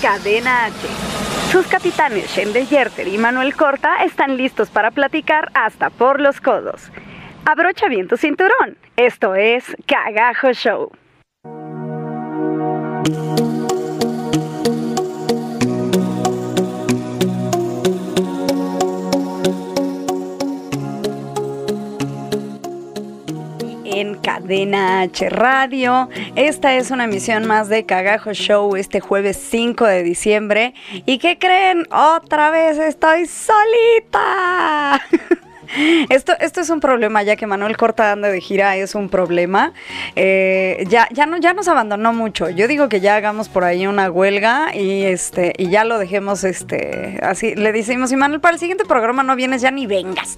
Cadena H. Sus capitanes Shendel Yerter y Manuel Corta están listos para platicar hasta por los codos. Abrocha bien tu cinturón. Esto es Cagajo Show. En Cadena H Radio. Esta es una emisión más de Cagajo Show este jueves 5 de diciembre. ¿Y qué creen? Otra vez estoy solita. Esto, esto es un problema, ya que Manuel Corta anda de gira, es un problema. Eh, ya, ya, no, ya nos abandonó mucho. Yo digo que ya hagamos por ahí una huelga y este, y ya lo dejemos este, así. Le decimos, y Manuel, para el siguiente programa no vienes, ya ni vengas.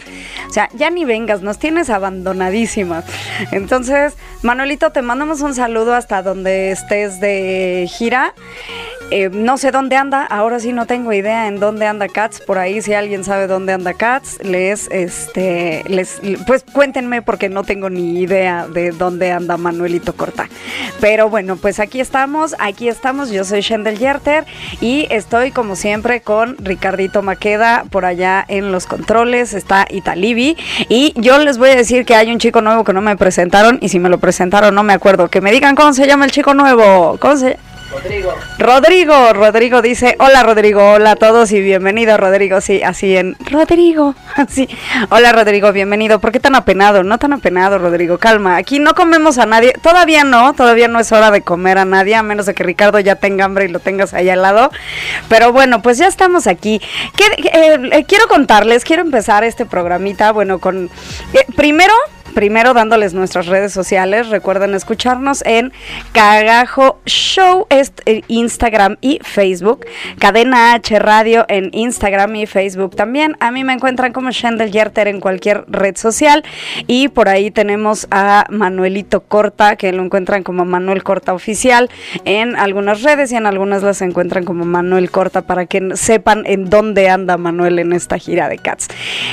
O sea, ya ni vengas, nos tienes abandonadísimas. Entonces, Manuelito, te mandamos un saludo hasta donde estés de gira. Eh, no sé dónde anda, ahora sí no tengo idea en dónde anda Cats. Por ahí, si alguien sabe dónde anda Cats, les, este, les, pues cuéntenme porque no tengo ni idea de dónde anda Manuelito Corta. Pero bueno, pues aquí estamos, aquí estamos. Yo soy Shendel Yerter y estoy como siempre con Ricardito Maqueda por allá en los controles. Está Italibi y yo les voy a decir que hay un chico nuevo que no me presentaron y si me lo presentaron no me acuerdo. Que me digan cómo se llama el chico nuevo. ¿Cómo se Rodrigo. Rodrigo, Rodrigo dice, hola Rodrigo, hola a todos y bienvenido Rodrigo, sí, así en Rodrigo, así. Hola Rodrigo, bienvenido. ¿Por qué tan apenado? No tan apenado, Rodrigo, calma. Aquí no comemos a nadie, todavía no, todavía no es hora de comer a nadie, a menos de que Ricardo ya tenga hambre y lo tengas ahí al lado. Pero bueno, pues ya estamos aquí. Eh, eh, quiero contarles, quiero empezar este programita, bueno, con... Eh, primero primero dándoles nuestras redes sociales. Recuerden escucharnos en Cagajo Show, eh, Instagram y Facebook. Cadena H Radio en Instagram y Facebook también. A mí me encuentran como Shendel Yerter en cualquier red social. Y por ahí tenemos a Manuelito Corta, que lo encuentran como Manuel Corta Oficial en algunas redes y en algunas las encuentran como Manuel Corta para que sepan en dónde anda Manuel en esta gira de Cats.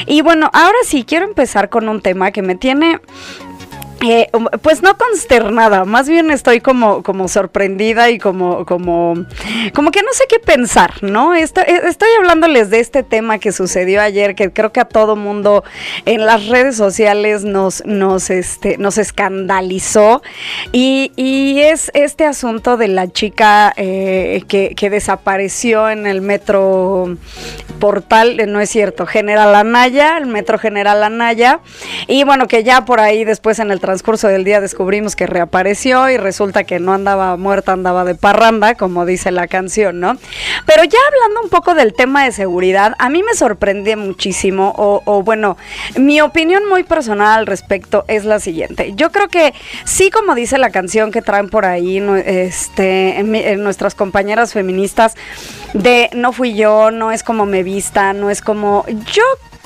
Y bueno, ahora sí quiero empezar con un tema que me tiene ね eh, pues no consternada, más bien estoy como, como sorprendida y como, como, como que no sé qué pensar, ¿no? Estoy, eh, estoy hablándoles de este tema que sucedió ayer, que creo que a todo mundo en las redes sociales nos, nos, este, nos escandalizó, y, es este asunto de la chica eh, que, que, desapareció en el metro portal, no es cierto, General Anaya, el metro General Anaya, y bueno, que ya por ahí después en el transcurso del día descubrimos que reapareció y resulta que no andaba muerta, andaba de parranda, como dice la canción, ¿no? Pero ya hablando un poco del tema de seguridad, a mí me sorprende muchísimo, o, bueno, mi opinión muy personal al respecto es la siguiente. Yo creo que sí, como dice la canción que traen por ahí este, en nuestras compañeras feministas, de no fui yo, no es como me vista, no es como... Yo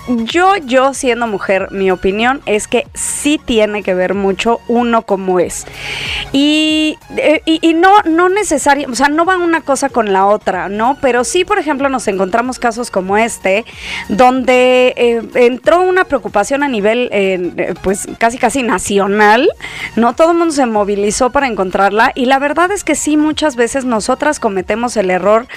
yo, yo siendo mujer, mi opinión es que sí tiene que ver mucho uno como es. Y, eh, y, no, no necesariamente, o sea, no va una cosa con la otra, ¿no? Pero sí, por ejemplo, nos encontramos casos como este, donde eh, entró una preocupación a nivel, eh, pues casi casi nacional, ¿no? Todo el mundo se movilizó para encontrarla y la verdad es que sí, muchas veces nosotras cometemos el error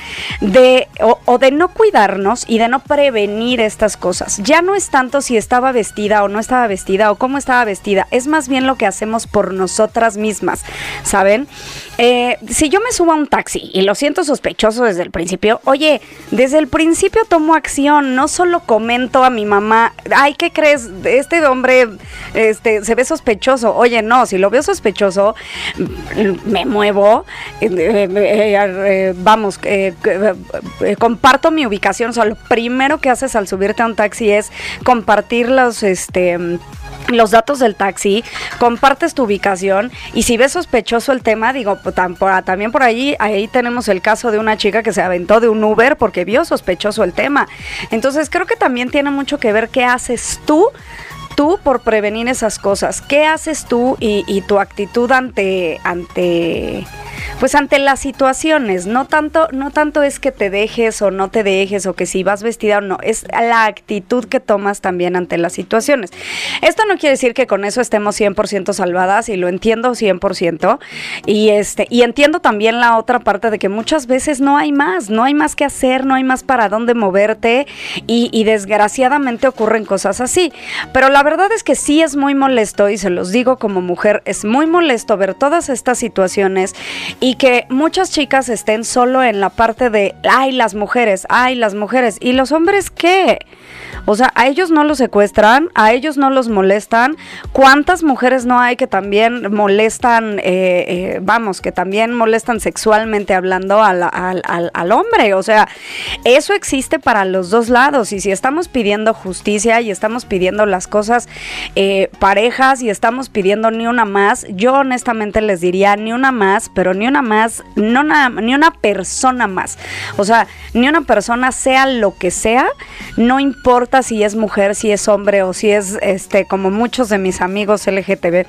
de, o de no cuidarnos y de no prevenir estas cosas ya no es tanto si estaba vestida o no estaba vestida o cómo estaba vestida, es más bien lo que hacemos por nosotras mismas, ¿saben? Eh, si yo me subo a un taxi y lo siento sospechoso desde el principio, oye, desde el principio tomo acción, no solo comento a mi mamá, ay, ¿qué crees? Este hombre este, se ve sospechoso. Oye, no, si lo veo sospechoso, me muevo, eh, eh, vamos, comparto mi ubicación. O sea, lo primero que haces al subirte a un taxi es compartir los, este los datos del taxi, compartes tu ubicación y si ves sospechoso el tema, digo, pues, también por ahí, ahí tenemos el caso de una chica que se aventó de un Uber porque vio sospechoso el tema. Entonces creo que también tiene mucho que ver qué haces tú tú por prevenir esas cosas? ¿Qué haces tú y, y, tu actitud ante, ante pues ante las situaciones, no tanto, no tanto es que te dejes o no te dejes o que si vas vestida o no, es la actitud que tomas también ante las situaciones. Esto no quiere decir que con eso estemos 100% salvadas y lo entiendo 100% y este y entiendo también la otra parte de que muchas veces no hay más, no hay más que hacer, no hay más para dónde moverte y, desgraciadamente ocurren cosas así. Pero la verdad es que sí es muy molesto y se los digo como mujer, es muy molesto ver todas estas situaciones y que muchas chicas estén solo en la parte de, ay, las mujeres, ay, las mujeres. ¿Y los hombres qué? O sea, a ellos no los secuestran, a ellos no los molestan. ¿Cuántas mujeres no hay que también molestan, eh, eh, vamos, que también molestan sexualmente hablando al, al, hombre? O sea, eso existe para los dos lados. Y si estamos pidiendo justicia y estamos pidiendo las cosas eh, parejas y estamos pidiendo ni una más, yo honestamente les diría ni una más, pero ni una más, no ni una persona más. O sea, ni una persona sea lo que sea, no importa si es mujer, si es hombre o si es este como muchos de mis amigos LGTB.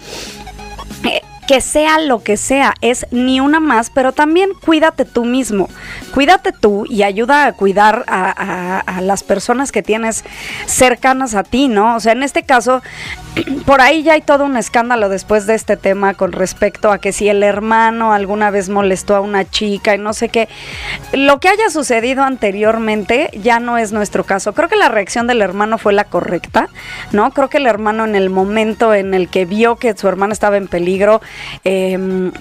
Que sea lo que sea, es ni una más, pero también cuídate tú mismo, cuídate tú y ayuda a cuidar a, a, las personas que tienes cercanas a ti, ¿no? O sea, en este caso, por ahí ya hay todo un escándalo después de este tema con respecto a que si el hermano alguna vez molestó a una chica y no sé qué. Lo que haya sucedido anteriormente ya no es nuestro caso. Creo que la reacción del hermano fue la correcta, ¿no? Creo que el hermano en el momento en el que vio que su hermana estaba en peligro, eh,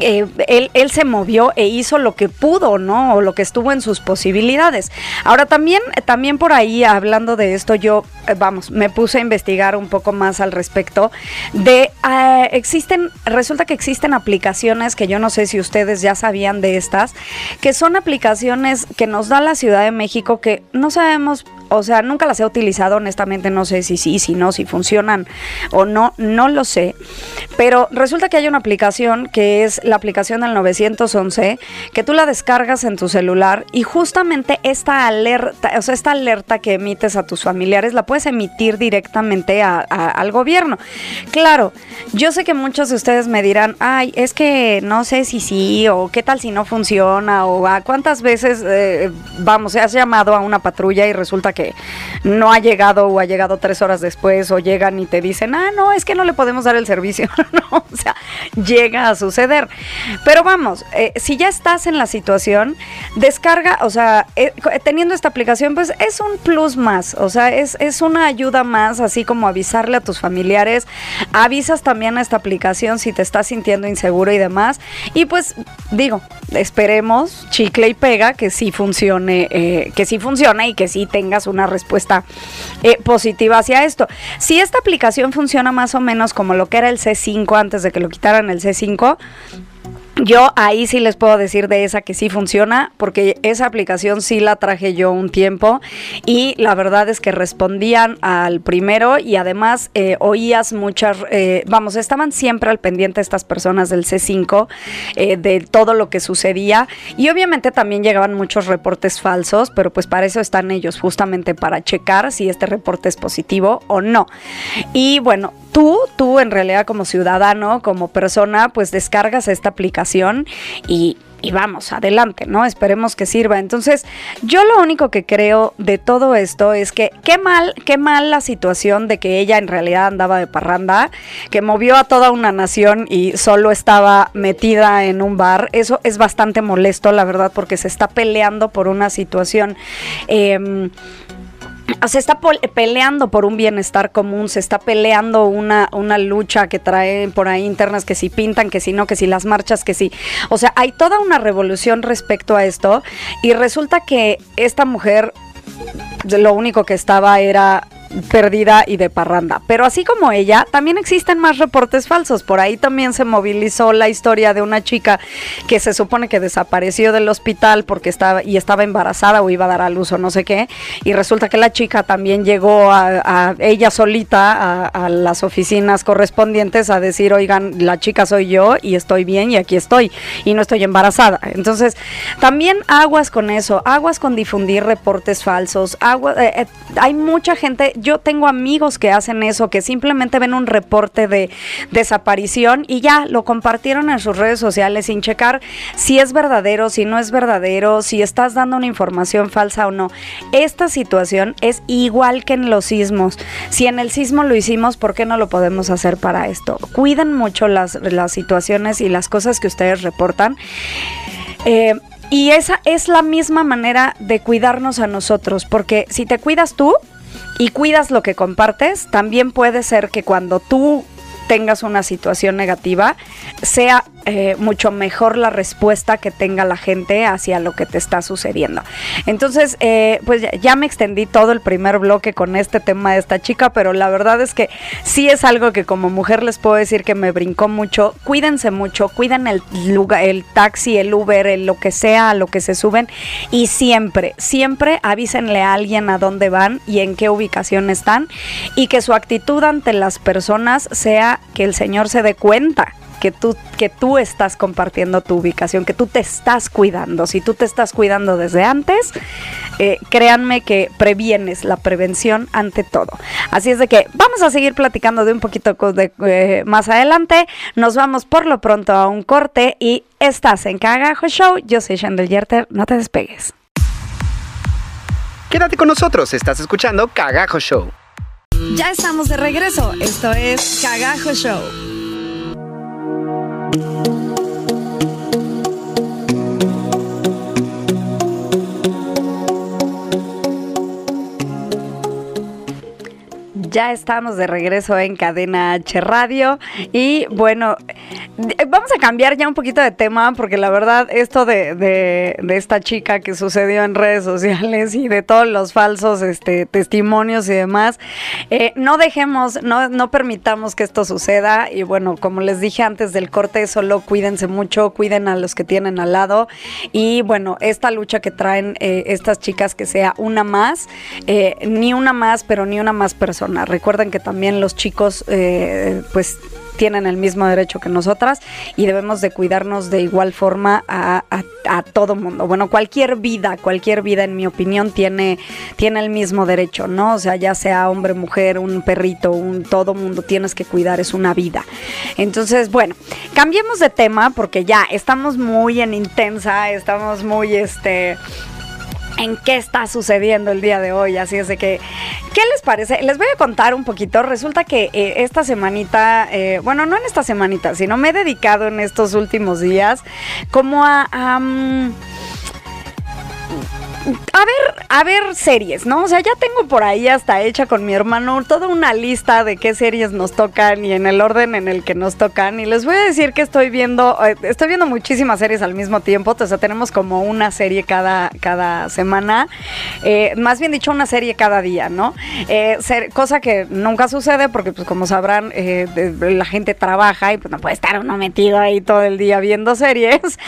eh, él, él, se movió e hizo lo que pudo, ¿no? O lo que estuvo en sus posibilidades. Ahora también, también por ahí, hablando de esto, yo, eh, vamos, me puse a investigar un poco más al respecto de, eh, existen, resulta que existen aplicaciones que yo no sé si ustedes ya sabían de estas, que son aplicaciones que nos da la Ciudad de México que no sabemos o sea, nunca las he utilizado, honestamente no sé si sí, si no, si funcionan o no, no lo sé. Pero resulta que hay una aplicación que es la aplicación del 911, que tú la descargas en tu celular y justamente esta alerta, o sea, esta alerta que emites a tus familiares la puedes emitir directamente al gobierno. Claro, yo sé que muchos de ustedes me dirán, ay, es que no sé si sí, o qué tal si no funciona, o a cuántas veces, eh, vamos, has llamado a una patrulla y resulta que no ha llegado o ha llegado tres horas después o llegan y te dicen, ah, no, es que no le podemos dar el servicio. no, o sea, llega a suceder. Pero vamos, eh, si ya estás en la situación, descarga, o sea, eh, teniendo esta aplicación, pues es un plus más, o sea, es, es una ayuda más, así como avisarle a tus familiares, avisas también a esta aplicación si te estás sintiendo inseguro y demás. Y pues digo, esperemos, chicle y pega, que sí funcione, eh, que sí funcione y que sí tengas una respuesta eh, positiva hacia esto. Si esta aplicación funciona más o menos como lo que era el C5 antes de que lo quitaran el C5, yo ahí sí les puedo decir de esa que sí funciona, porque esa aplicación sí la traje yo un tiempo y la verdad es que respondían al primero y además eh, oías muchas, eh, vamos, estaban siempre al pendiente estas personas del C5 eh, de todo lo que sucedía y obviamente también llegaban muchos reportes falsos, pero pues para eso están ellos, justamente para checar si este reporte es positivo o no. Y bueno, tú, tú en realidad como ciudadano, como persona, pues descargas esta aplicación y, vamos, adelante, ¿no? Esperemos que sirva. Entonces, yo lo único que creo de todo esto es que qué mal, qué mal la situación de que ella en realidad andaba de parranda, que movió a toda una nación y solo estaba metida en un bar. Eso es bastante molesto, la verdad, porque se está peleando por una situación. Eh, se está peleando por un bienestar común, se está peleando una, una lucha que traen por ahí internas, que si pintan, que si no, que si las marchas, que si. O sea, hay toda una revolución respecto a esto y resulta que esta mujer lo único que estaba era perdida y de parranda. Pero así como ella, también existen más reportes falsos. Por ahí también se movilizó la historia de una chica que se supone que desapareció del hospital porque estaba y estaba embarazada o iba a dar a luz o no sé qué. Y resulta que la chica también llegó a, ella solita a, las oficinas correspondientes a decir, oigan, la chica soy yo y estoy bien y aquí estoy y no estoy embarazada. Entonces, también aguas con eso, aguas con difundir reportes falsos. Agua, eh, eh, hay mucha gente, yo tengo amigos que hacen eso, que simplemente ven un reporte de desaparición y ya lo compartieron en sus redes sociales sin checar si es verdadero, si no es verdadero, si estás dando una información falsa o no. Esta situación es igual que en los sismos. Si en el sismo lo hicimos, ¿por qué no lo podemos hacer para esto? Cuiden mucho las, las situaciones y las cosas que ustedes reportan. Eh, y esa es la misma manera de cuidarnos a nosotros, porque si te cuidas tú y cuidas lo que compartes, también puede ser que cuando tú tengas una situación negativa, sea eh, mucho mejor la respuesta que tenga la gente hacia lo que te está sucediendo. Entonces, eh, pues ya, me extendí todo el primer bloque con este tema de esta chica, pero la verdad es que sí es algo que como mujer les puedo decir que me brincó mucho. Cuídense mucho, cuiden el lugar, el taxi, el Uber, el lo que sea, a lo que se suben y siempre, siempre avísenle a alguien a dónde van y en qué ubicación están y que su actitud ante las personas sea que el Señor se dé cuenta que tú, que tú estás compartiendo tu ubicación, que tú te estás cuidando. Si tú te estás cuidando desde antes, eh, créanme que previenes la prevención ante todo. Así es de que vamos a seguir platicando de un poquito de, eh, más adelante. Nos vamos por lo pronto a un corte y estás en Cagajo Show. Yo soy Shandel Yerter, no te despegues. Quédate con nosotros, estás escuchando Cagajo Show. Ya estamos de regreso, esto es Cagajo Show. Thank you. Ya estamos de regreso en Cadena H Radio. Y bueno, vamos a cambiar ya un poquito de tema porque la verdad esto de, esta chica que sucedió en redes sociales y de todos los falsos este, testimonios y demás, eh, no dejemos, no, no permitamos que esto suceda. Y bueno, como les dije antes del corte, solo cuídense mucho, cuiden a los que tienen al lado. Y bueno, esta lucha que traen eh, estas chicas que sea una más, eh, ni una más, pero ni una más persona Recuerden que también los chicos, eh, pues tienen el mismo derecho que nosotras y debemos de cuidarnos de igual forma a, todo mundo. Bueno, cualquier vida, cualquier vida en mi opinión tiene, tiene el mismo derecho, ¿no? O sea, ya sea hombre, mujer, un perrito, un todo mundo tienes que cuidar, es una vida. Entonces, bueno, cambiemos de tema porque ya estamos muy en intensa, estamos muy este en qué está sucediendo el día de hoy. Así es de que, ¿qué les parece? Les voy a contar un poquito. Resulta que eh, esta semanita, eh, bueno, no en esta semanita, sino me he dedicado en estos últimos días como a a ver, a ver series, ¿no? O sea, ya tengo por ahí hasta hecha con mi hermano toda una lista de qué series nos tocan y en el orden en el que nos tocan. Y les voy a decir que estoy viendo, eh, estoy viendo muchísimas series al mismo tiempo. O sea, tenemos como una serie cada, cada semana. Eh, más bien dicho, una serie cada día, ¿no? Eh, cosa que nunca sucede porque, pues, como sabrán, la gente trabaja y pues no puede estar uno metido ahí todo el día viendo series.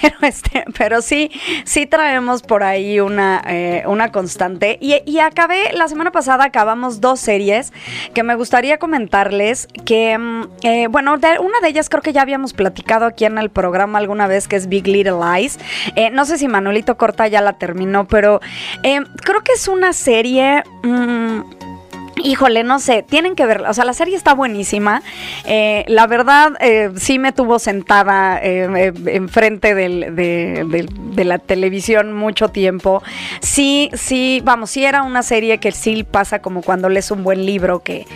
Pero, este, pero sí, sí traemos por ahí una, eh, una constante. Y, acabé, la semana pasada acabamos dos series que me gustaría comentarles que, mm, eh, bueno, una de ellas creo que ya habíamos platicado aquí en el programa alguna vez, que es Big Little Lies. Eh, no sé si Manuelito Corta ya la terminó, pero creo que es una serie... Mm, Híjole, no sé, tienen que verla. O sea, la serie está buenísima. Eh, la verdad, eh, sí me tuvo sentada eh, enfrente de, la televisión mucho tiempo. Sí, sí, vamos, sí era una serie que sí pasa como cuando lees un buen libro, que,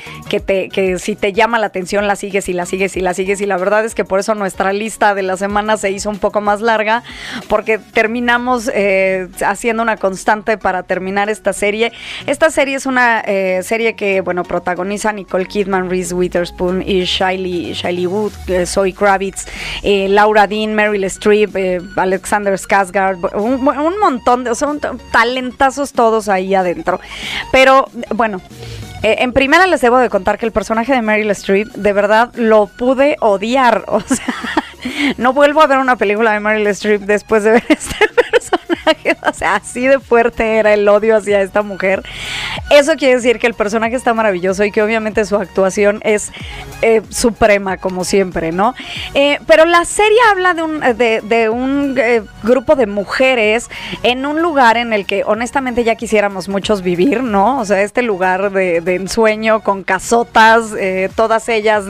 te, que si te llama la atención la sigues y la sigues y la sigues. Y la verdad es que por eso nuestra lista de la semana se hizo un poco más larga, porque terminamos haciendo una constante para terminar esta serie. Esta serie es una serie que, bueno, protagoniza Nicole Kidman, Reese Witherspoon y Shiley, Wood, eh, Zoe Kravitz, eh, Laura Dean, Meryl Streep, eh, Alexander Skarsgård, un, montón de, son talentazos todos ahí adentro. Pero, bueno, en primera les debo de contar que el personaje de Meryl Streep, de verdad, lo pude odiar. O sea, no vuelvo a ver una película de Meryl Streep después de ver este personaje. Así de fuerte era el odio hacia esta mujer. Eso quiere decir que el personaje está maravilloso y que obviamente su actuación es eh, suprema, como siempre, ¿no? Eh, pero la serie habla de un, de, un eh, grupo de mujeres en un lugar en el que honestamente ya quisiéramos muchos vivir, ¿no? O sea, este lugar de, de ensueño con casotas, todas ellas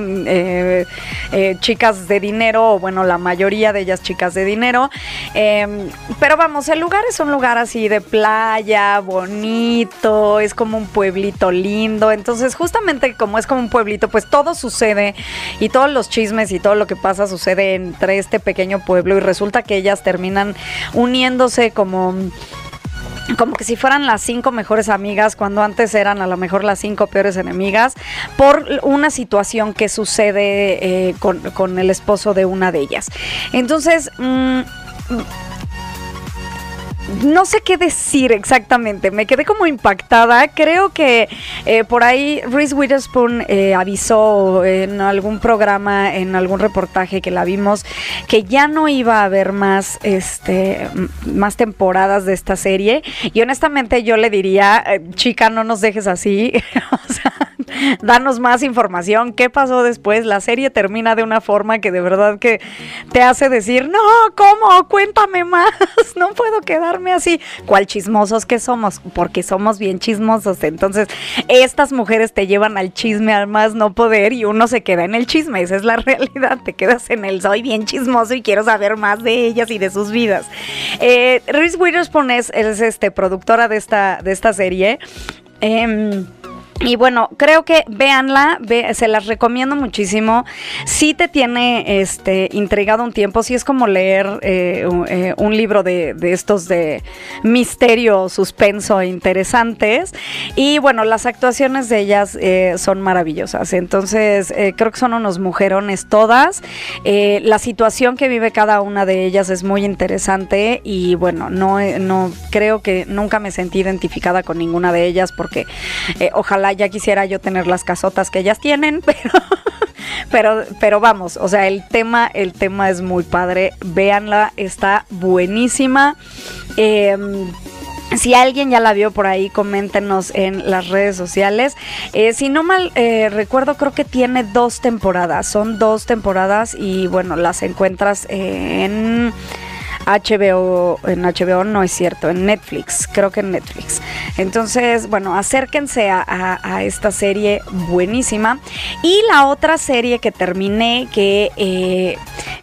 chicas de dinero, o bueno, la mayoría de ellas chicas de dinero. pero vamos, el lugar es un lugar así de playa, bonito, es como un pueblito lindo. Entonces, justamente como es como un pueblito, pues todo sucede y todos los chismes y todo lo que pasa sucede entre este pequeño pueblo y resulta que ellas terminan uniéndose como como que si fueran las cinco mejores amigas cuando antes eran a lo mejor las cinco peores enemigas por una situación que sucede eh, con, el esposo de una de ellas. Entonces, mm, no sé qué decir exactamente, me quedé como impactada. Creo que eh, por ahí Reese Witherspoon eh, avisó en algún programa, en algún reportaje que la vimos, que ya no iba a haber más, este, más temporadas de esta serie. Y honestamente yo le diría, eh, chica, no nos dejes así. o sea, danos más información. ¿Qué pasó después? La serie termina de una forma que de verdad que te hace decir, no, ¿cómo? Cuéntame más. No puedo quedarme así. ¿Cuál chismosos que somos? Porque somos bien chismosos. Entonces, estas mujeres te llevan al chisme al más no poder y uno se queda en el chisme. Esa es la realidad. Te quedas en el soy bien chismoso y quiero saber más de ellas y de sus vidas. Eh, Reese es, este, productora de esta, de esta serie. Eh, y bueno, creo que véanla, se las recomiendo muchísimo. Si te tiene este intrigado un tiempo, si es como leer eh, eh, un, libro de, estos de misterio, suspenso interesantes. Y bueno, las actuaciones de ellas eh, son maravillosas. Entonces, creo que son unos mujerones todas. la situación que vive cada una de ellas es muy interesante. Y bueno, no, no creo que nunca me sentí identificada con ninguna de ellas porque ojalá ya quisiera yo tener las casotas que ellas tienen, pero, pero, pero vamos, o sea, el tema, el tema es muy padre. Véanla, está buenísima. Em, si alguien ya la vio por ahí, coméntenos en las redes sociales. Eh, si no mal eh, recuerdo, creo que tiene dos temporadas. Son dos temporadas y bueno, las encuentras en HBO, en HBO no es cierto, en Netflix, creo que en Netflix. Entonces, bueno, acérquense a, esta serie buenísima. Y la otra serie que terminé, que, eh,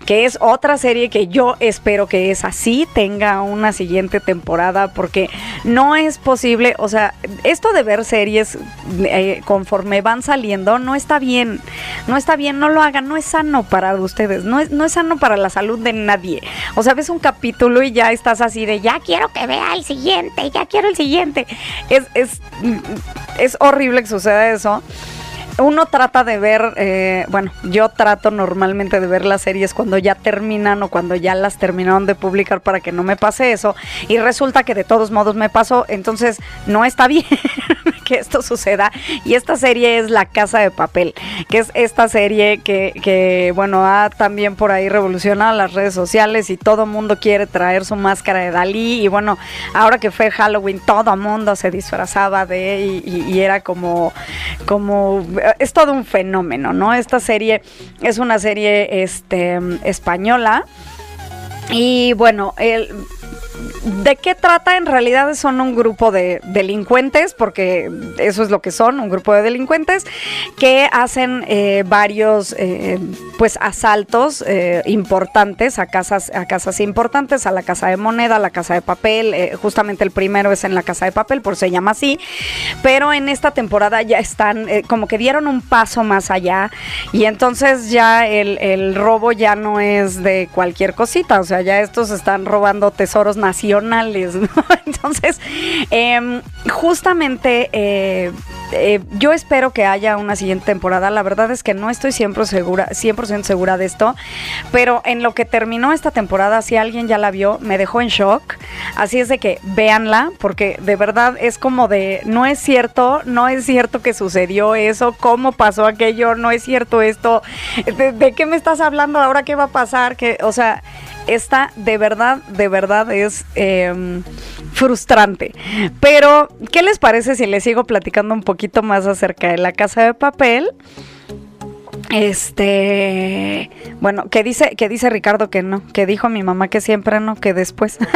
que es otra serie que yo espero que es así, tenga una siguiente temporada, porque no es posible, o sea, esto de ver series eh, conforme van saliendo no está bien, no está bien, no lo hagan, no es sano para ustedes, no es, no es sano para la salud de nadie. O sea, ves un capítulo y ya estás así de, ya quiero que vea el siguiente, ya quiero el siguiente. Es, es, es horrible que suceda eso uno trata de ver, eh, bueno, yo trato normalmente de ver las series cuando ya terminan o cuando ya las terminaron de publicar para que no me pase eso. Y resulta que de todos modos me pasó, entonces no está bien que esto suceda. Y esta serie es La Casa de Papel, que es esta serie que, que bueno, ha también por ahí revolucionado las redes sociales y todo mundo quiere traer su máscara de Dalí. Y bueno, ahora que fue Halloween, todo mundo se disfrazaba de y, y era como, como es todo un fenómeno, ¿no? Esta serie es una serie este, española. Y bueno, el, ¿De qué trata? En realidad son un grupo de delincuentes, porque eso es lo que son, un grupo de delincuentes, que hacen eh, varios eh, pues asaltos eh, importantes a casas, a casas importantes, a la casa de moneda, a la casa de papel. justamente el primero es en la casa de papel, por se llama así. Pero en esta temporada ya están, como que dieron un paso más allá. Y entonces ya el, robo ya no es de cualquier cosita. O sea, ya estos están robando tesoros ¿no? Entonces, em, justamente eh, eh, yo espero que haya una siguiente temporada. La verdad es que no estoy siempre segura, 100% segura de esto, pero en lo que terminó esta temporada, si alguien ya la vio, me dejó en shock. Así es de que véanla, porque de verdad es como de, no es cierto, no es cierto que sucedió eso, cómo pasó aquello, no es cierto esto, ¿de, qué me estás hablando ahora? ¿Qué va a pasar? que O sea, esta de verdad, de verdad es em, frustrante. Pero, ¿qué les parece si les sigo platicando un poquito más acerca de la casa de papel? Este, bueno, que dice, que dice Ricardo que no, que dijo mi mamá que siempre no, que después.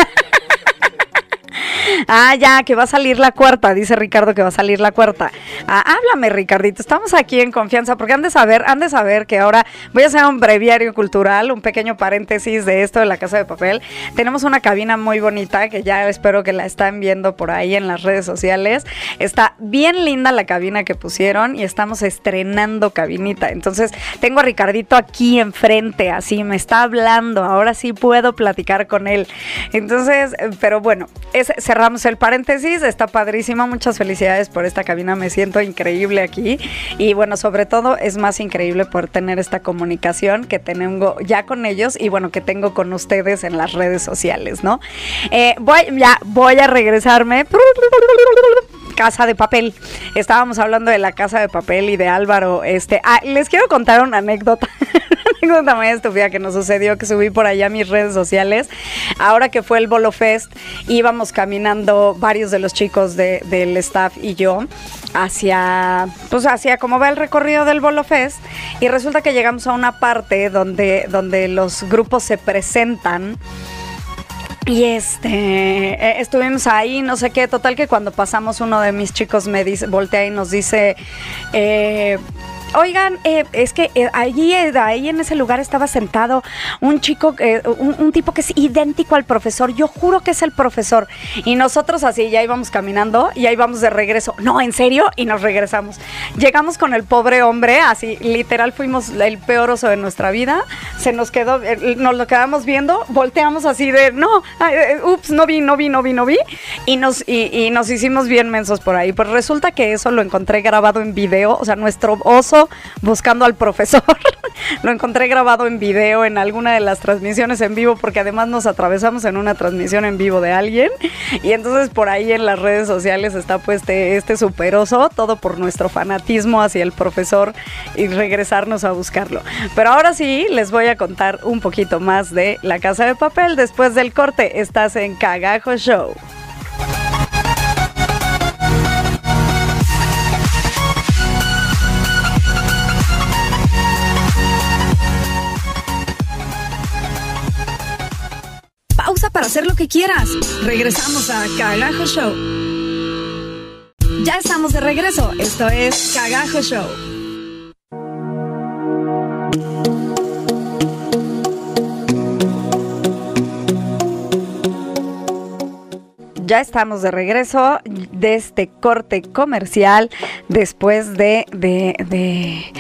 Ah, ya, que va a salir la cuarta, dice Ricardo que va a salir la cuarta. Ah, háblame, Ricardito, estamos aquí en confianza, porque han de saber, han de saber que ahora voy a hacer un breviario cultural, un pequeño paréntesis de esto de la casa de papel. Tenemos una cabina muy bonita que ya espero que la están viendo por ahí en las redes sociales. Está bien linda la cabina que pusieron y estamos estrenando cabinita. Entonces, tengo a Ricardito aquí enfrente, así me está hablando. Ahora sí puedo platicar con él. Entonces, pero bueno, es, cerramos el paréntesis, está padrísima, muchas felicidades por esta cabina, me siento increíble aquí y bueno, sobre todo es más increíble poder tener esta comunicación que tengo ya con ellos y bueno, que tengo con ustedes en las redes sociales, ¿no? Eh, voy, ya voy a regresarme casa de papel. Estábamos hablando de la casa de papel y de Álvaro. Este, ah, les quiero contar una anécdota. una anécdota muy estúpida que nos sucedió, que subí por allá a mis redes sociales. Ahora que fue el Bolo Fest, íbamos caminando varios de los chicos del staff y yo hacia, pues hacia cómo va el recorrido del Bolo Fest y resulta que llegamos a una parte donde, donde los grupos se presentan y este, eh, estuvimos ahí, no sé qué, total que cuando pasamos uno de mis chicos me dice, voltea y nos dice, eh, Oigan, eh, es que eh, allí, eh, ahí en ese lugar estaba sentado un chico, un, tipo que es idéntico al profesor. Yo juro que es el profesor. Y nosotros así ya íbamos caminando y ahí vamos de regreso. No, en serio, y nos regresamos. Llegamos con el pobre hombre, así literal fuimos el peor oso de nuestra vida. Se nos quedó, nos lo quedamos viendo, volteamos así de, no, ups, no vi, no vi, no vi, no vi. Y nos, y nos hicimos bien mensos por ahí. Pues resulta que eso lo encontré grabado en video, o sea, nuestro oso buscando al profesor. Lo encontré grabado en video en alguna de las transmisiones en vivo porque además nos atravesamos en una transmisión en vivo de alguien y entonces por ahí en las redes sociales está pues este, este superoso, todo por nuestro fanatismo hacia el profesor y regresarnos a buscarlo. Pero ahora sí les voy a contar un poquito más de La Casa de Papel después del corte. Estás en Cagajo Show. Hacer lo que quieras. Regresamos a Cagajo Show. Ya estamos de regreso. Esto es Cagajo Show. Ya estamos de regreso de este corte comercial después de, de,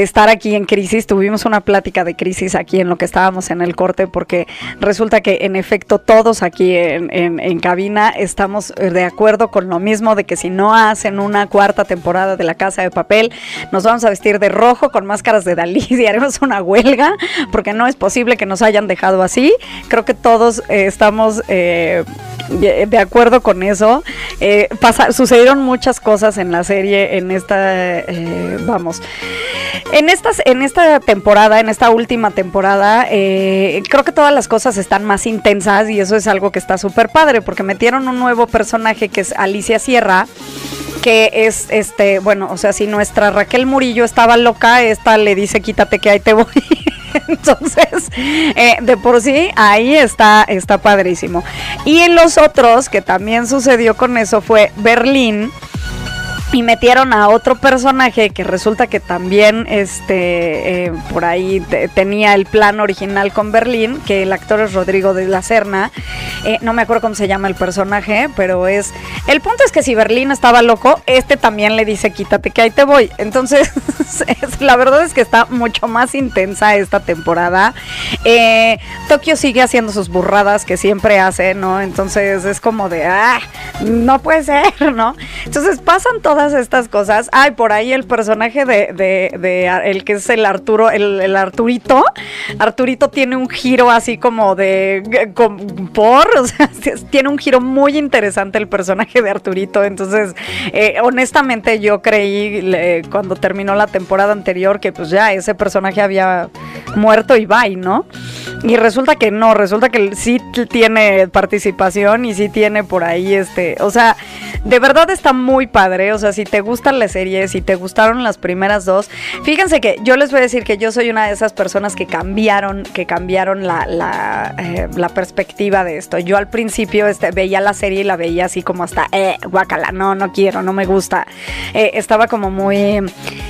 estar aquí en crisis. Tuvimos una plática de crisis aquí en lo que estábamos en el corte porque resulta que en efecto todos aquí en, en cabina estamos de acuerdo con lo mismo de que si no hacen una cuarta temporada de La Casa de Papel, nos vamos a vestir de rojo con máscaras de Dalí y haremos una huelga porque no es posible que nos hayan dejado así. Creo que todos eh, estamos eh, de acuerdo acuerdo con eso. Eh, sucedieron muchas cosas en la serie, en esta, eh, vamos, en, estas, en esta temporada, en esta última temporada, eh, creo que todas las cosas están más intensas y eso es algo que está súper padre, porque metieron un nuevo personaje que es Alicia Sierra que es este, bueno, o sea, si nuestra Raquel Murillo estaba loca, esta le dice quítate que ahí te voy. Entonces, eh, de por sí, ahí está, está padrísimo. Y en los otros, que también sucedió con eso, fue Berlín y metieron a otro personaje que resulta que también este eh, por ahí tenía el plan original con Berlín que el actor es Rodrigo de la Serna. Eh, no me acuerdo cómo se llama el personaje pero es el punto es que si Berlín estaba loco este también le dice quítate que ahí te voy entonces la verdad es que está mucho más intensa esta temporada. Eh, Tokio sigue haciendo sus burradas que siempre hace no entonces es como de ah no puede ser no entonces pasan todo todas estas cosas. Ay, por ahí el personaje de, el que es el Arturo, el, el Arturito. Arturito tiene un giro así como de por, o sea, tiene un giro muy interesante el personaje de Arturito. Entonces, eh, honestamente, yo creí cuando terminó la temporada anterior que pues ya ese personaje había muerto y bye, ¿no? Y resulta que no, resulta que sí tiene participación y sí tiene por ahí este, o sea, de verdad está muy padre, o sea, si te gustan las series, si te gustaron las primeras dos, fíjense que yo les voy a decir que yo soy una de esas personas que cambiaron, que cambiaron la, la, eh, perspectiva de esto. Yo al principio este, veía la serie y la veía así como hasta, eh, guacala, no, no quiero, no me gusta. Eh, estaba como muy,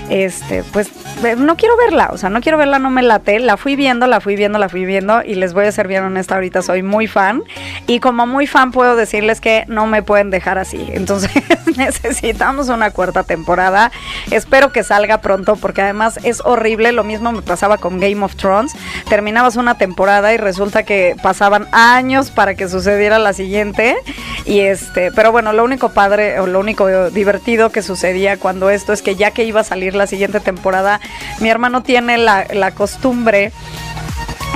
este, pues, eh, no quiero verla, o sea, no quiero verla, no me late. La fui viendo, la fui viendo, la fui viendo y les voy a ser bien honesta ahorita, soy muy fan y como muy fan puedo decirles que no me pueden dejar así. Entonces necesitamos una cuarta temporada. Espero que salga pronto porque además es horrible. Lo mismo me pasaba con Game of Thrones. Terminabas una temporada y resulta que pasaban años para que sucediera la siguiente. Y este, pero bueno, lo único padre o lo único divertido que sucedía cuando esto es que ya que iba a salir la siguiente temporada, mi hermano tiene la, la costumbre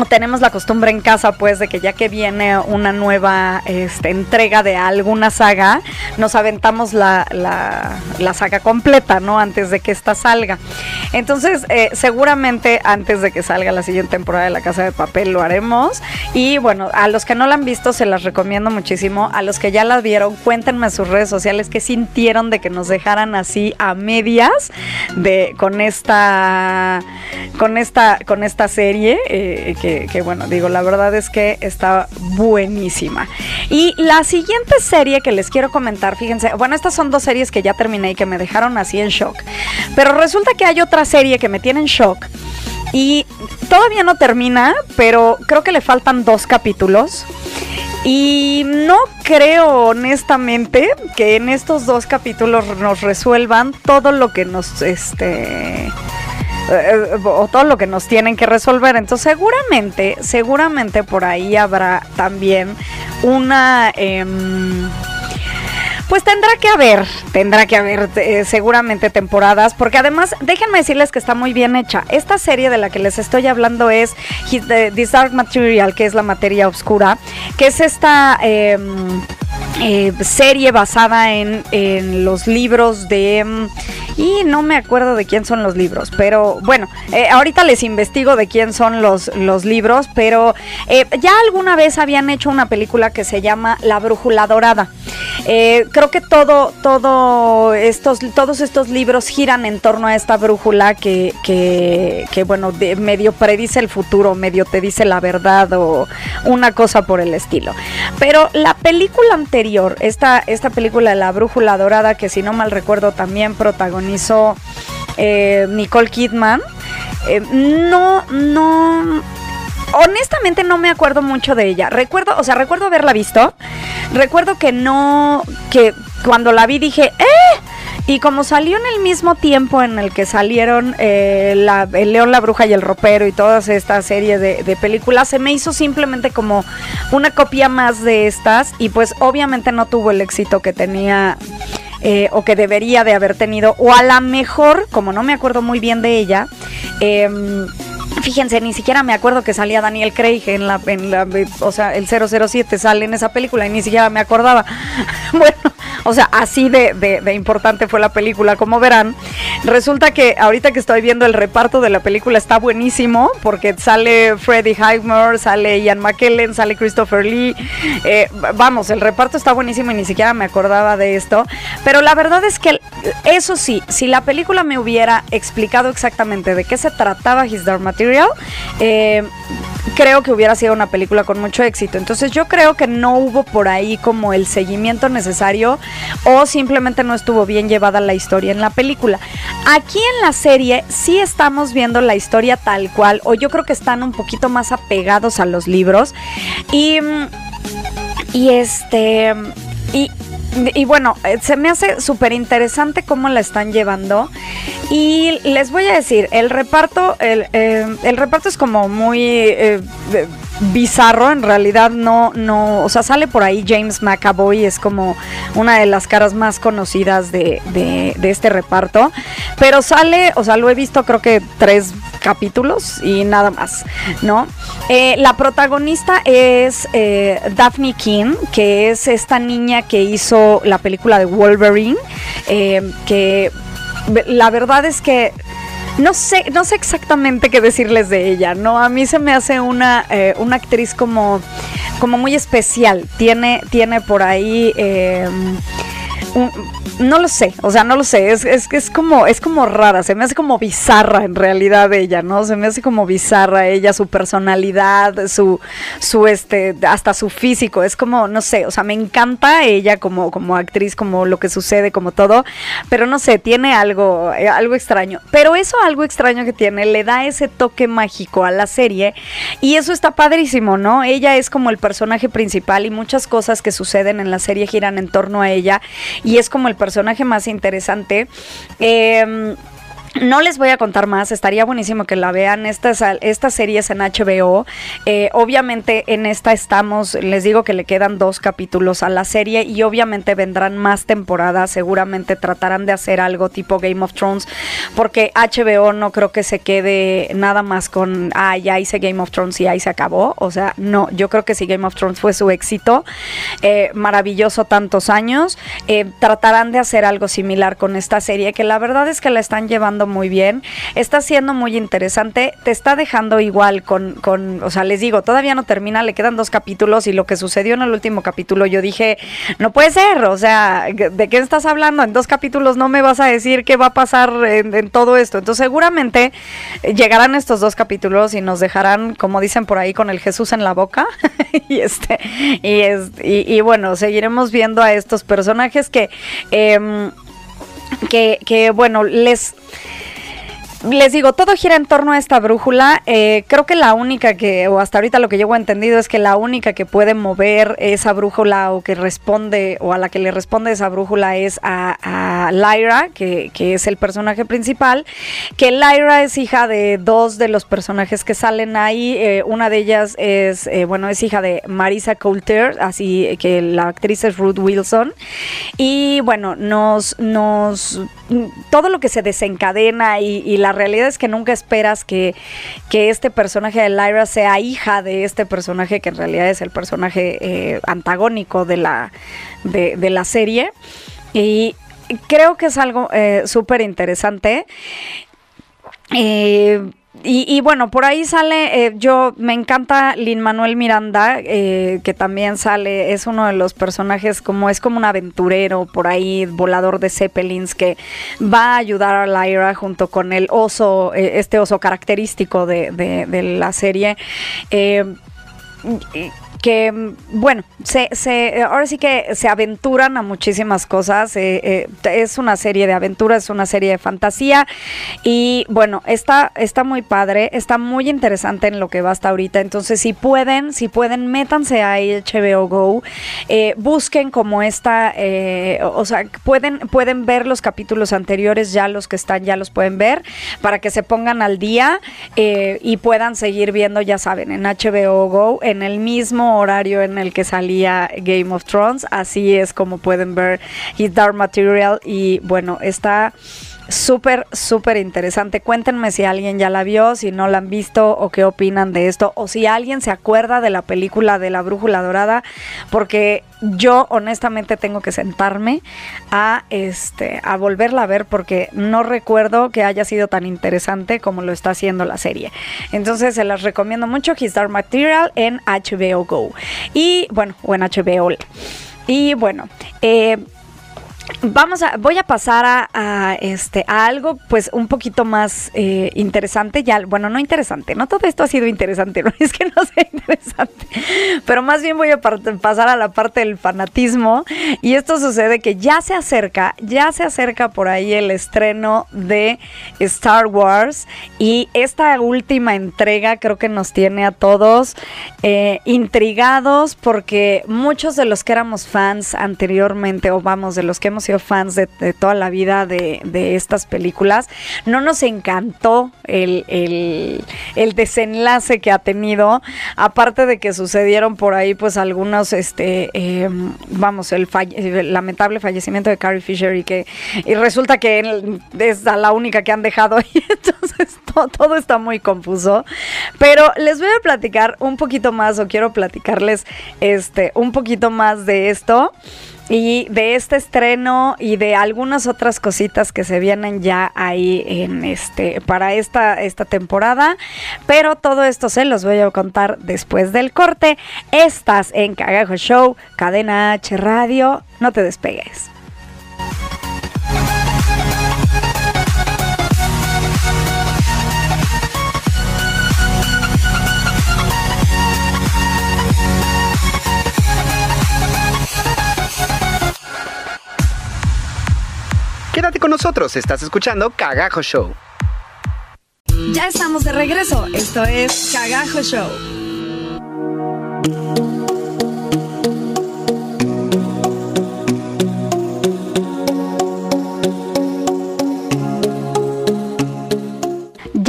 tenemos la costumbre en casa, pues, de que ya que viene una nueva este, entrega de alguna saga, nos aventamos la, la, saga completa, ¿no? Antes de que esta salga. Entonces, eh, seguramente antes de que salga la siguiente temporada de La Casa de Papel lo haremos. Y bueno, a los que no la han visto, se las recomiendo muchísimo. A los que ya la vieron, cuéntenme en sus redes sociales qué sintieron de que nos dejaran así a medias de, con esta, con esta, con esta serie. Eh, que que, bueno, digo, la verdad es que está buenísima. Y la siguiente serie que les quiero comentar, fíjense, bueno, estas son dos series que ya terminé y que me dejaron así en shock. Pero resulta que hay otra serie que me tiene en shock. Y todavía no termina, pero creo que le faltan dos capítulos. Y no creo honestamente que en estos dos capítulos nos resuelvan todo lo que nos este eh, o todo lo que nos tienen que resolver. Entonces seguramente, seguramente por ahí habrá también una... Em, pues tendrá que haber, tendrá que haber eh, seguramente temporadas, porque además déjenme decirles que está muy bien hecha. Esta serie de la que les estoy hablando es This Dark Material, que es la materia oscura, que es esta... Em, eh, serie basada en, en, los libros de... Y no me acuerdo de quién son los libros, pero bueno, eh, ahorita les investigo de quién son los, los libros, pero eh, ya alguna vez habían hecho una película que se llama La Brújula Dorada. creo que todo, todo estos, todos estos libros giran en torno a esta brújula que, que, que bueno, medio predice el futuro, medio te dice la verdad o una cosa por el estilo. Pero la película anterior esta, esta película La Brújula Dorada, que si no mal recuerdo también protagonizó eh, Nicole Kidman, eh, no, no honestamente no me acuerdo mucho de ella. Recuerdo, o sea, recuerdo haberla visto. Recuerdo que no, que cuando la vi dije, ¡eh! Y como salió en el mismo tiempo en el que salieron eh, El León, la Bruja y el Ropero y todas estas series de, películas, se me hizo simplemente como una copia más de estas y pues obviamente no tuvo el éxito que tenía eh, o que debería de haber tenido, o a lo mejor, como no me acuerdo muy bien de ella, eh, Fíjense, ni siquiera me acuerdo que salía Daniel Craig en la, en la, o sea, el 007 sale en esa película y ni siquiera me acordaba. bueno, o sea, así de, importante fue la película, como verán. Resulta que ahorita que estoy viendo el reparto de la película está buenísimo porque sale Freddie Highmore, sale Ian McKellen, sale Christopher Lee. Eh, vamos, el reparto está buenísimo y ni siquiera me acordaba de esto. Pero la verdad es que, eso sí, si la película me hubiera explicado exactamente de qué se trataba His Dark Material, eh, creo que hubiera sido una película con mucho éxito. Entonces yo creo que no hubo por ahí como el seguimiento necesario o simplemente no estuvo bien llevada la historia en la película. Aquí en la serie sí estamos viendo la historia tal cual o yo creo que están un poquito más apegados a los libros y y este y bueno, eh, se me hace súper interesante cómo la están llevando. Y les voy a decir, el reparto, el, eh, el reparto es como muy... Eh, bizarro, en realidad no, no, o sea, sale por ahí James McAvoy, es como una de las caras más conocidas de, de, este reparto, pero sale, o sea, lo he visto creo que tres capítulos y nada más, ¿no? Eh, la protagonista es eh, Daphne King, que es esta niña que hizo la película de Wolverine, eh, que la verdad es que no sé, no sé exactamente qué decirles de ella, ¿no? A mí se me hace una, eh, una actriz como, como muy especial. Tiene, tiene por ahí eh, no lo sé, o sea, no lo sé, es, es, es, como, es como rara, se me hace como bizarra en realidad ella, ¿no? Se me hace como bizarra ella, su personalidad, su, su este, hasta su físico, es como, no sé, o sea, me encanta ella como, como actriz, como lo que sucede, como todo, pero no sé, tiene algo, eh, algo extraño, pero eso algo extraño que tiene le da ese toque mágico a la serie y eso está padrísimo, ¿no? Ella es como el personaje principal y muchas cosas que suceden en la serie giran en torno a ella y es como el personaje más interesante. Eh, no les voy a contar más, estaría buenísimo que la vean. Estas, estas series en HBO, eh, obviamente en esta estamos, les digo que le quedan dos capítulos a la serie y obviamente vendrán más temporadas, seguramente tratarán de hacer algo tipo Game of Thrones, porque HBO no creo que se quede nada más con, ah, ya hice Game of Thrones y ahí se acabó. O sea, no, yo creo que si Game of Thrones fue su éxito, eh, maravilloso tantos años, eh, tratarán de hacer algo similar con esta serie, que la verdad es que la están llevando muy bien, está siendo muy interesante, te está dejando igual con, con, o sea, les digo, todavía no termina, le quedan dos capítulos y lo que sucedió en el último capítulo, yo dije, no puede ser, o sea, ¿de qué estás hablando? En dos capítulos no me vas a decir qué va a pasar en, todo esto. Entonces seguramente llegarán estos dos capítulos y nos dejarán, como dicen por ahí, con el Jesús en la boca. y este, y, es, y, bueno, seguiremos viendo a estos personajes que... Em, que, que bueno, les les digo, todo gira en torno a esta brújula. Eh, creo que la única que, o hasta ahorita lo que llevo entendido es que la única que puede mover esa brújula o que responde, o a la que le responde esa brújula es a, Lyra, que, es el personaje principal. Que Lyra es hija de dos de los personajes que salen ahí. Eh, una de ellas es, eh, bueno, es hija de Marisa Coulter, así que la actriz es Ruth Wilson. Y bueno, nos, nos, todo lo que se desencadena y la la realidad es que nunca esperas que, este personaje de Lyra sea hija de este personaje que en realidad es el personaje eh, antagónico de la, de, la serie. Y creo que es algo eh, súper interesante. Eh, y, bueno, por ahí sale, eh, yo me encanta Lin Manuel Miranda, eh, que también sale, es uno de los personajes como es como un aventurero por ahí, volador de Zeppelins, que va a ayudar a Lyra junto con el oso, eh, este oso característico de, de, la serie que, bueno, se, se, ahora sí que se aventuran a muchísimas cosas. Eh, eh, es una serie de aventuras, es una serie de fantasía. Y bueno, está, está muy padre, está muy interesante en lo que va hasta ahorita. Entonces, si pueden, si pueden, métanse a HBO Go, eh, busquen como esta, o sea, pueden, pueden ver los capítulos anteriores, ya los que están, ya los pueden ver, para que se pongan al día y puedan seguir viendo, ya saben, en HBO Go, en el mismo horario en el que salía Game of Thrones. Así es como pueden ver His Dark Material. Y bueno, está súper, súper interesante. Cuéntenme si alguien ya la vio, si no la han visto o qué opinan de esto, o si alguien se acuerda de la película de la Brújula Dorada, porque yo honestamente tengo que sentarme a, este, a volverla a ver porque no recuerdo que haya sido tan interesante como lo está haciendo la serie. Entonces se las recomiendo mucho, His Dark Material en HBO Go. Y bueno, o en HBO. Y bueno, eh, Vamos a, voy a pasar a, este a algo pues un poquito más eh, interesante, ya, bueno, no interesante, no todo esto ha sido interesante, no es que no sea interesante, pero más bien voy a pasar a la parte del fanatismo. Y esto sucede que ya se acerca, ya se acerca por ahí el estreno de Star Wars. Y esta última entrega creo que nos tiene a todos eh, intrigados porque muchos de los que éramos fans anteriormente o vamos de los que hemos sido fans de, toda la vida de, estas películas, no nos encantó el, desenlace que ha tenido, aparte de que sucedieron por ahí pues algunos, este, em, vamos, el, lamentable fallecimiento de Carrie Fisher y que y resulta que es la única que han dejado ahí, entonces todo está muy confuso, pero les voy a platicar un poquito más o quiero platicarles este un poquito más de esto y de este estreno y de algunas otras cositas que se vienen ya ahí en este para esta esta temporada, pero todo esto se los voy a contar después del corte. Estás en Cagajo Show, Cadena H Radio, no te despegues. Quédate con nosotros, estás escuchando Cagajo Show. Ya estamos de regreso, esto es Cagajo Show.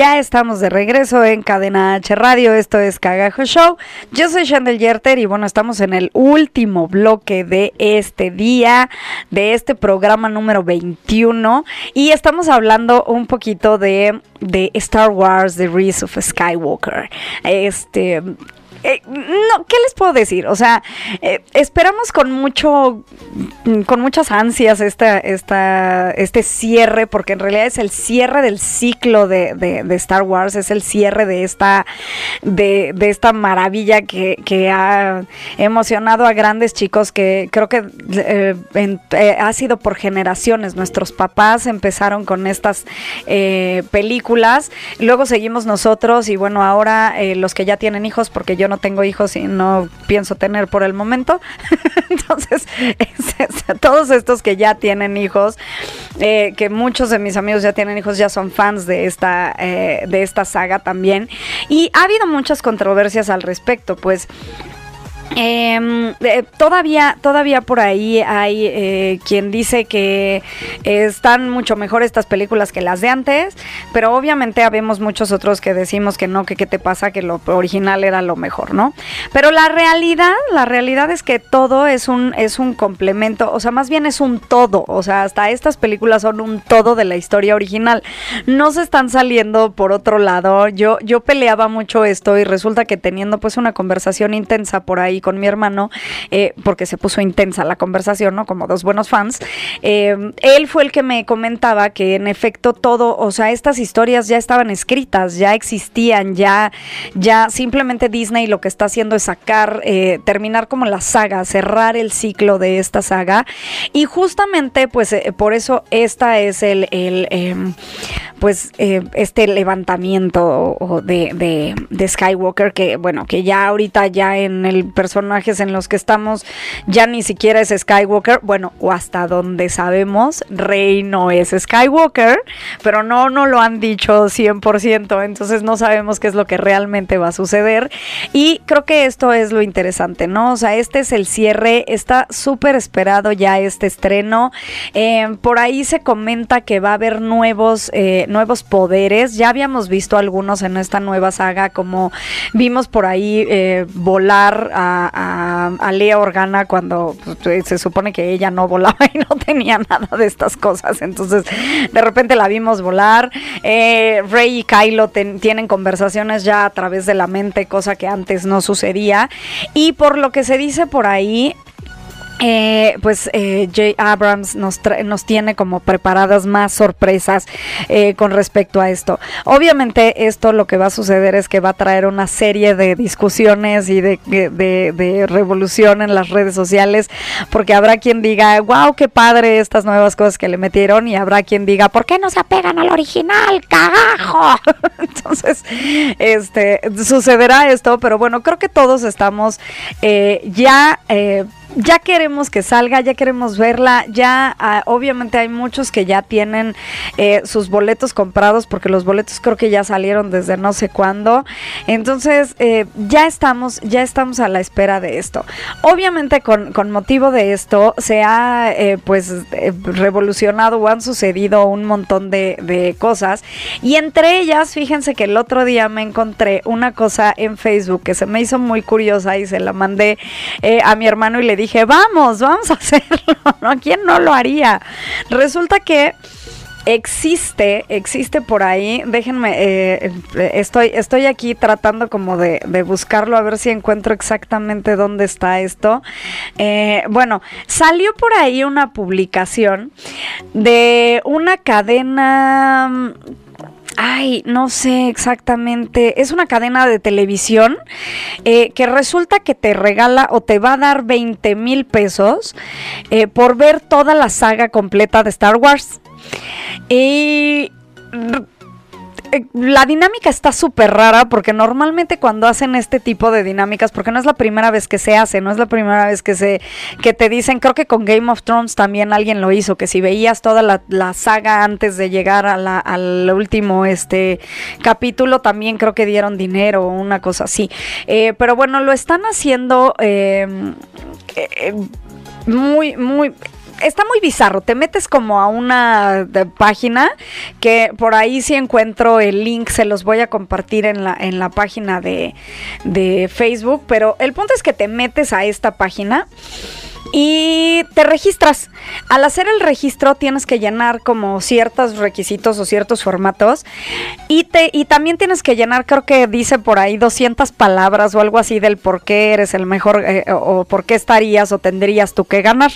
Ya estamos de regreso en Cadena H Radio, esto es Cagajo Show. Yo soy Shandel Yerter y bueno, estamos en el último bloque de este día, de este programa número 21 y estamos hablando un poquito de, de Star Wars, The Rise of Skywalker. Este, eh, no, ¿qué les puedo decir? O sea, eh, esperamos con mucho, con muchas ansias esta, esta, este cierre, porque en realidad es el cierre del ciclo de, Star Wars, es el cierre de esta, de, esta maravilla que, ha emocionado a grandes chicos que creo que eh, ha sido por generaciones. Nuestros papás empezaron con estas películas, luego seguimos nosotros y bueno, ahora los que ya tienen hijos, porque yo no tengo hijos y no pienso tener por el momento. Entonces, todos estos que ya tienen hijos, eh, que muchos de mis amigos ya tienen hijos, ya son fans de esta, eh, de esta saga también. Y ha habido muchas controversias al respecto, pues Em, eh, todavía, todavía por ahí hay eh, quien dice que están mucho mejor estas películas que las de antes, pero obviamente habemos muchos otros que decimos que no, que qué te pasa, que lo original era lo mejor, ¿no? Pero la realidad, la realidad es que todo es un, es un complemento, o sea, más bien es un todo, o sea, hasta estas películas son un todo de la historia original. No se están saliendo por otro lado. Yo, yo peleaba mucho esto y resulta que teniendo pues una conversación intensa por ahí con mi hermano, eh, porque se puso intensa la conversación, ¿no? Como dos buenos fans. Eh, él fue el que me comentaba que en efecto todo, o sea, estas historias ya estaban escritas, ya existían, ya, ya simplemente Disney lo que está haciendo es sacar, eh, terminar como la saga, cerrar el ciclo de esta saga. Y justamente, pues, por eso esta es el, el em, pues, este levantamiento de, de, de Skywalker, que, bueno, que ya ahorita ya en el personajes en los que estamos ya ni siquiera es Skywalker, bueno, o hasta donde sabemos, Rey no es Skywalker, pero no no lo han dicho 100%, entonces no sabemos qué es lo que realmente va a suceder. Y creo que esto es lo interesante, ¿no? O sea, este es el cierre, está súper esperado ya este estreno, eh, por ahí se comenta que va a haber nuevos, eh, nuevos poderes, ya habíamos visto algunos en esta nueva saga, como vimos por ahí eh, volar a a, Lea Organa cuando pues, se supone que ella no volaba y no tenía nada de estas cosas. Entonces, de repente la vimos volar. Eh, Rey y Kylo tienen conversaciones ya a través de la mente, cosa que antes no sucedía. Y por lo que se dice por ahí, eh, pues eh, Jay Abrams nos, nos tiene como preparadas más sorpresas eh, con respecto a esto. Obviamente esto lo que va a suceder es que va a traer una serie de discusiones y de, de, revolución en las redes sociales, porque habrá quien diga, wow, qué padre estas nuevas cosas que le metieron, y habrá quien diga, ¿por qué no se apegan al original, cagajo? Entonces, este, sucederá esto, pero bueno, creo que todos estamos ya ya queremos que salga, ya queremos verla, ya ah, obviamente hay muchos que ya tienen eh, sus boletos comprados porque los boletos creo que ya salieron desde no sé cuándo. Entonces eh, ya estamos, ya estamos a la espera de esto. Obviamente con, con motivo de esto se ha eh, pues revolucionado o han sucedido un montón de, de cosas y entre ellas fíjense que el otro día me encontré una cosa en Facebook que se me hizo muy curiosa y se la mandé a mi hermano y le dije, vamos, vamos a hacerlo. ¿Quién no lo haría? Resulta que existe, existe por ahí, déjenme, eh, estoy, estoy aquí tratando como de, buscarlo a ver si encuentro exactamente dónde está esto. Eh, bueno, salió por ahí una publicación de una cadena Ay, no sé exactamente. Es una cadena de televisión eh, que resulta que te regala o te va a dar 20 mil pesos eh, por ver toda la saga completa de Star Wars. Y eh, la dinámica está súper rara porque normalmente cuando hacen este tipo de dinámicas, porque no es la primera vez que se hace, no es la primera vez que se que te dicen, creo que con Game of Thrones también alguien lo hizo, que si veías toda la, saga antes de llegar al último este capítulo, también creo que dieron dinero o una cosa así. Eh, pero bueno, lo están haciendo eh, muy, muy está muy bizarro. Te metes como a una página que por ahí sí encuentro el link, se los voy a compartir en la, en la página de, de Facebook. Pero el punto es que te metes a esta página y te registras. Al hacer el registro tienes que llenar como ciertos requisitos o ciertos formatos y te y también tienes que llenar creo que dice por ahí 200 palabras o algo así del por qué eres el mejor eh, o por qué estarías o tendrías tú que ganar.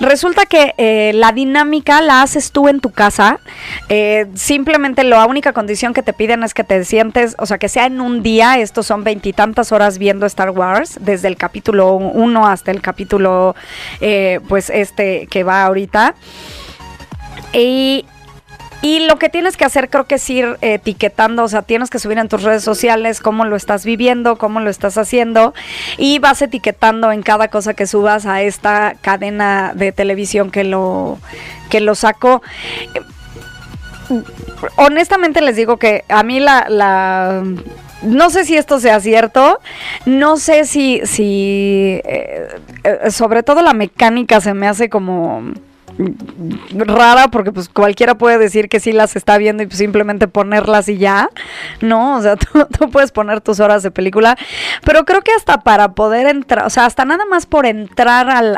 Resulta que eh, la dinámica la haces tú en tu casa. Eh, simplemente la única condición que te piden es que te sientes, o sea, que sea en un día, estos son veintitantas horas viendo Star Wars, desde el capítulo 1 hasta el capítulo eh, pues este que va ahorita. Y, y lo que tienes que hacer creo que es ir etiquetando, o sea, tienes que subir en tus redes sociales cómo lo estás viviendo, cómo lo estás haciendo y vas etiquetando en cada cosa que subas a esta cadena de televisión que lo que lo sacó. Honestamente les digo que a mí la, la no sé si esto sea cierto, no sé si, si eh, eh, sobre todo la mecánica se me hace como rara porque pues cualquiera puede decir que sí las está viendo y pues, simplemente ponerlas y ya, ¿no? O sea, tú, puedes poner tus horas de película, pero creo que hasta para poder entrar, o sea, hasta nada más por entrar al,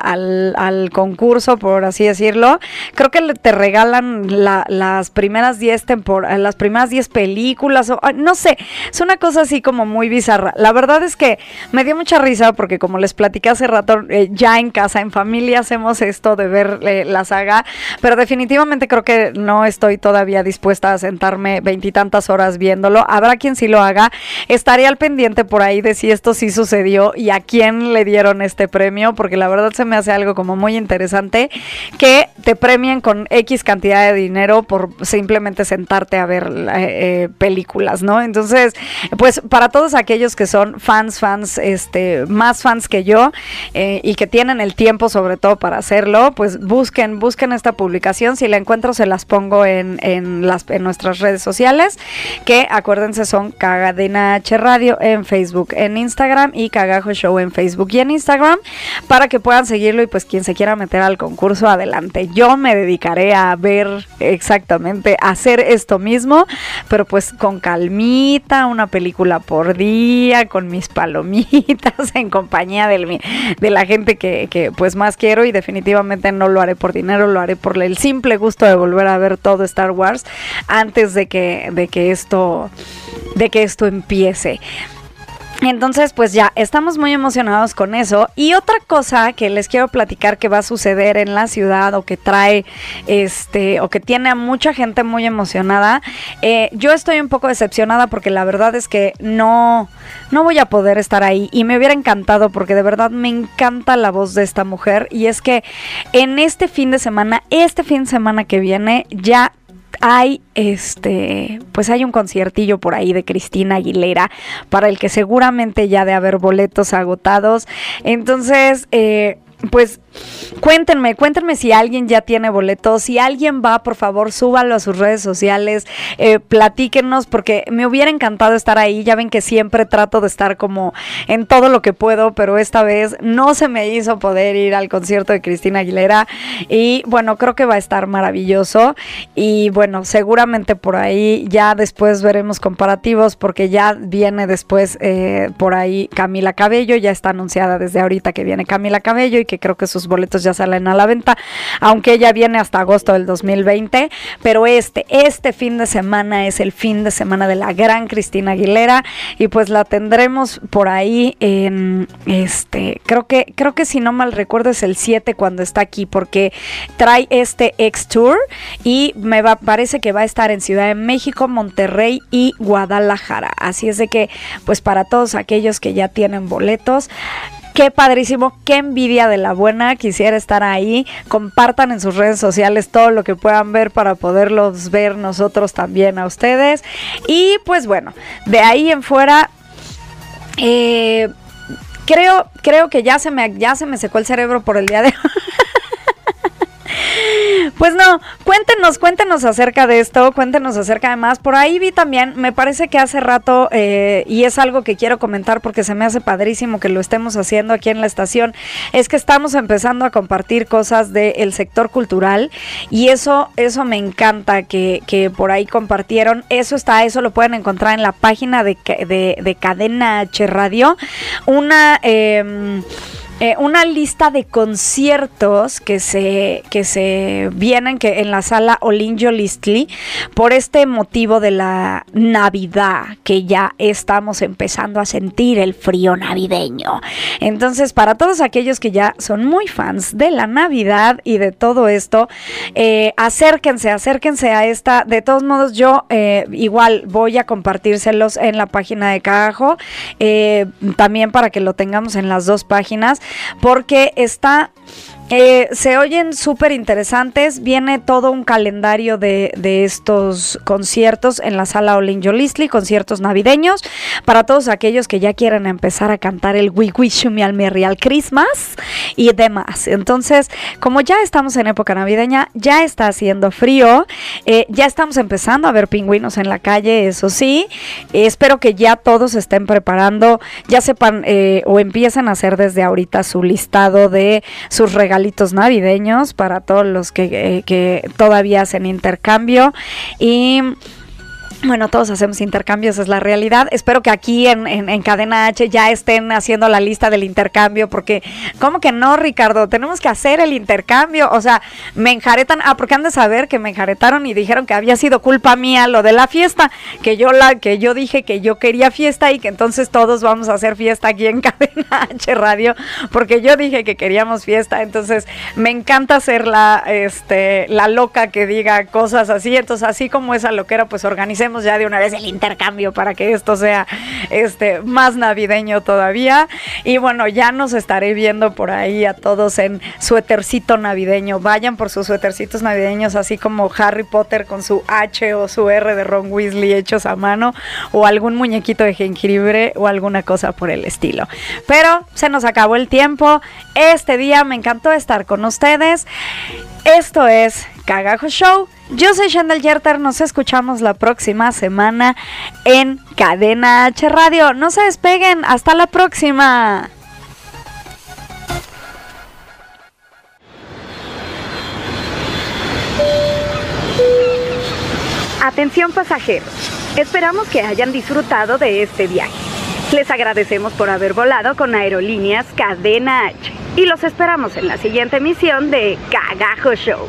al, concurso, por así decirlo, creo que te regalan las primeras 10 temporadas, las primeras 10 películas, o, no sé, es una cosa así como muy bizarra. La verdad es que me dio mucha risa porque como les platiqué hace rato, eh, ya en casa, en familia hacemos esto de ver eh, las saga, pero definitivamente creo que no estoy todavía dispuesta a sentarme veintitantas horas viéndolo. Habrá quien sí lo haga. Estaré al pendiente por ahí de si esto sí sucedió y a quién le dieron este premio, porque la verdad se me hace algo como muy interesante que te premien con X cantidad de dinero por simplemente sentarte a ver eh, eh, películas, ¿no? Entonces, pues para todos aquellos que son fans, fans, este, más fans que yo eh, y que tienen el tiempo sobre todo para hacerlo, pues busquen busquen esta publicación. Si la encuentro, se las pongo en, en, las, nuestras redes sociales, que acuérdense son Cagadena H Radio en Facebook, en Instagram y Cagajo Show en Facebook y en Instagram, para que puedan seguirlo y pues quien se quiera meter al concurso, adelante. Yo me dedicaré a ver exactamente, a hacer esto mismo, pero pues con calmita, una película por día, con mis palomitas, en compañía del, de la gente que, que pues más quiero y definitivamente no lo haré por dinero lo haré por el simple gusto de volver a ver todo Star Wars antes de que, de que esto de que esto empiece. Entonces, pues ya, estamos muy emocionados con eso. Y otra cosa que les quiero platicar que va a suceder en la ciudad o que trae, este, o que tiene a mucha gente muy emocionada. Eh, yo estoy un poco decepcionada porque la verdad es que no, no voy a poder estar ahí. Y me hubiera encantado porque de verdad me encanta la voz de esta mujer. Y es que en este fin de semana, este fin de semana que viene, ya hay este, pues hay un conciertillo por ahí de Cristina Aguilera para el que seguramente ya de haber boletos agotados. Entonces, eh, pues cuéntenme, cuéntenme si alguien ya tiene boletos, si alguien va, por favor, súbalo a sus redes sociales, eh, platíquenos, porque me hubiera encantado estar ahí. Ya ven que siempre trato de estar como en todo lo que puedo, pero esta vez no se me hizo poder ir al concierto de Cristina Aguilera. Y bueno, creo que va a estar maravilloso. Y bueno, seguramente por ahí ya después veremos comparativos, porque ya viene después eh, por ahí Camila Cabello, ya está anunciada desde ahorita que viene Camila Cabello y que creo que sus boletos ya salen a la venta, aunque ella viene hasta agosto del 2020, pero este, este fin de semana es el fin de semana de la gran Cristina Aguilera y pues la tendremos por ahí en este, creo que, creo que si no mal recuerdo es el 7 cuando está aquí porque trae este X Tour y me va, parece que va a estar en Ciudad de México, Monterrey y Guadalajara. Así es de que, pues para todos aquellos que ya tienen boletos, Qué padrísimo, qué envidia de la buena. Quisiera estar ahí. Compartan en sus redes sociales todo lo que puedan ver para poderlos ver nosotros también a ustedes. Y pues bueno, de ahí en fuera. Eh, creo, creo que ya se me, ya se me secó el cerebro por el día de hoy. Pues no, cuéntenos, cuéntenos acerca de esto, cuéntenos acerca de más. Por ahí vi también, me parece que hace rato, eh, y es algo que quiero comentar porque se me hace padrísimo que lo estemos haciendo aquí en la estación, es que estamos empezando a compartir cosas del sector cultural y eso, eso me encanta que, por ahí compartieron. Eso está, eso lo pueden encontrar en la página de, de, de Cadena H Radio. Una... Eh, eh, una lista de conciertos que se, que se vienen que en la sala Olinjo Listli por este motivo de la Navidad, que ya estamos empezando a sentir el frío navideño. Entonces, para todos aquellos que ya son muy fans de la Navidad y de todo esto, eh, acérquense, acérquense a esta. De todos modos, yo eh, igual voy a compartírselos en la página de Cagajo, también para que lo tengamos en las dos páginas porque está eh, se oyen súper interesantes. Viene todo un calendario de, estos conciertos en la sala Olin Yolistli, conciertos navideños, para todos aquellos que ya quieren empezar a cantar el We Wish Me Al Merry Christmas y demás. Entonces, como ya estamos en época navideña, ya está haciendo frío, eh, ya estamos empezando a ver pingüinos en la calle, eso sí. espero que ya todos estén preparando, ya sepan eh, o empiecen a hacer desde ahorita su listado de sus regalos regalitos navideños para todos los que, eh, que todavía hacen intercambio. Y bueno, todos hacemos intercambios, es la realidad. Espero que aquí en, en, Cadena H ya estén haciendo la lista del intercambio, porque, ¿cómo que no, Ricardo? Tenemos que hacer el intercambio. O sea, me enjaretan, ah, porque han de saber que me enjaretaron y dijeron que había sido culpa mía lo de la fiesta, que yo la, que yo dije que yo quería fiesta y que entonces todos vamos a hacer fiesta aquí en Cadena H Radio, porque yo dije que queríamos fiesta. Entonces, me encanta ser la, este, la loca que diga cosas así. Entonces, así como esa loquera, pues organicemos ya de una vez el intercambio para que esto sea este más navideño todavía. Y bueno, ya nos estaré viendo por ahí a todos en suétercito navideño. Vayan por sus suétercitos navideños, así como Harry Potter con su H o su R de Ron Weasley hechos a mano, o algún muñequito de jengibre o alguna cosa por el estilo. Pero se nos acabó el tiempo. Este día me encantó estar con ustedes. Esto es Cagajo Show. Yo soy Shandal Yerter, nos escuchamos la próxima semana en Cadena H Radio. No se despeguen, hasta la próxima. Atención pasajeros, esperamos que hayan disfrutado de este viaje. Les agradecemos por haber volado con Aerolíneas Cadena H y los esperamos en la siguiente emisión de Cagajo Show.